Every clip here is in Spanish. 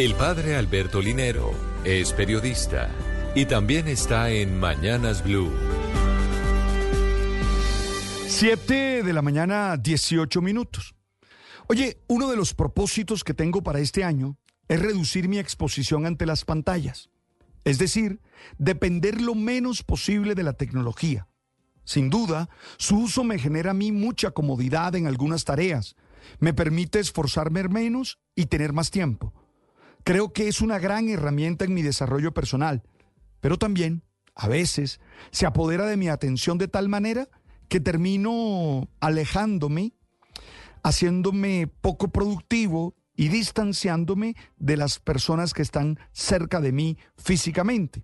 El padre Alberto Linero es periodista y también está en Mañanas Blue. 7 de la mañana, 18 minutos. Oye, uno de los propósitos que tengo para este año es reducir mi exposición ante las pantallas. Es decir, depender lo menos posible de la tecnología. Sin duda, su uso me genera a mí mucha comodidad en algunas tareas. Me permite esforzarme menos y tener más tiempo. Creo que es una gran herramienta en mi desarrollo personal, pero también, a veces, se apodera de mi atención de tal manera que termino alejándome, haciéndome poco productivo y distanciándome de las personas que están cerca de mí físicamente.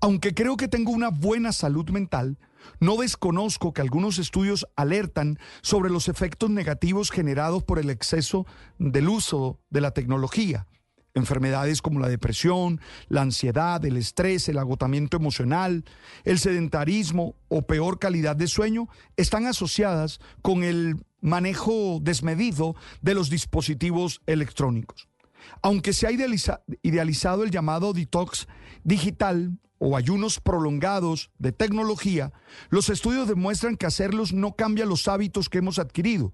Aunque creo que tengo una buena salud mental, no desconozco que algunos estudios alertan sobre los efectos negativos generados por el exceso del uso de la tecnología. Enfermedades como la depresión, la ansiedad, el estrés, el agotamiento emocional, el sedentarismo o peor calidad de sueño están asociadas con el manejo desmedido de los dispositivos electrónicos. Aunque se ha idealizado el llamado detox digital o ayunos prolongados de tecnología, los estudios demuestran que hacerlos no cambia los hábitos que hemos adquirido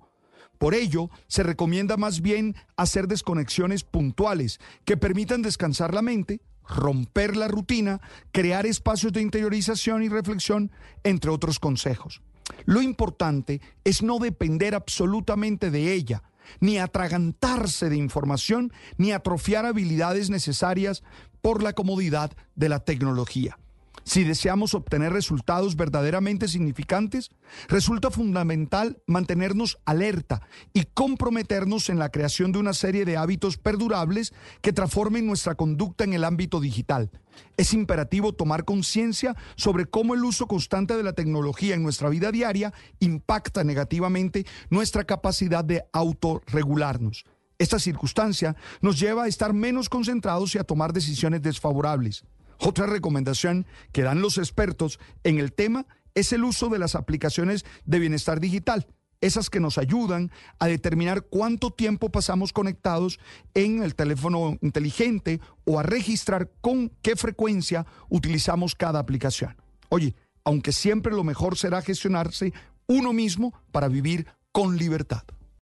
por ello, se recomienda más bien hacer desconexiones puntuales que permitan descansar la mente, romper la rutina, crear espacios de interiorización y reflexión, entre otros consejos. Lo importante es no depender absolutamente de ella, ni atragantarse de información, ni atrofiar habilidades necesarias por la comodidad de la tecnología. Si deseamos obtener resultados verdaderamente significantes, resulta fundamental mantenernos alerta y comprometernos en la creación de una serie de hábitos perdurables que transformen nuestra conducta en el ámbito digital. Es imperativo tomar conciencia sobre cómo el uso constante de la tecnología en nuestra vida diaria impacta negativamente nuestra capacidad de autorregularnos. Esta circunstancia nos lleva a estar menos concentrados y a tomar decisiones desfavorables. Otra recomendación que dan los expertos en el tema es el uso de las aplicaciones de bienestar digital, esas que nos ayudan a determinar cuánto tiempo pasamos conectados en el teléfono inteligente o a registrar con qué frecuencia utilizamos cada aplicación. Oye, aunque siempre lo mejor será gestionarse uno mismo para vivir con libertad.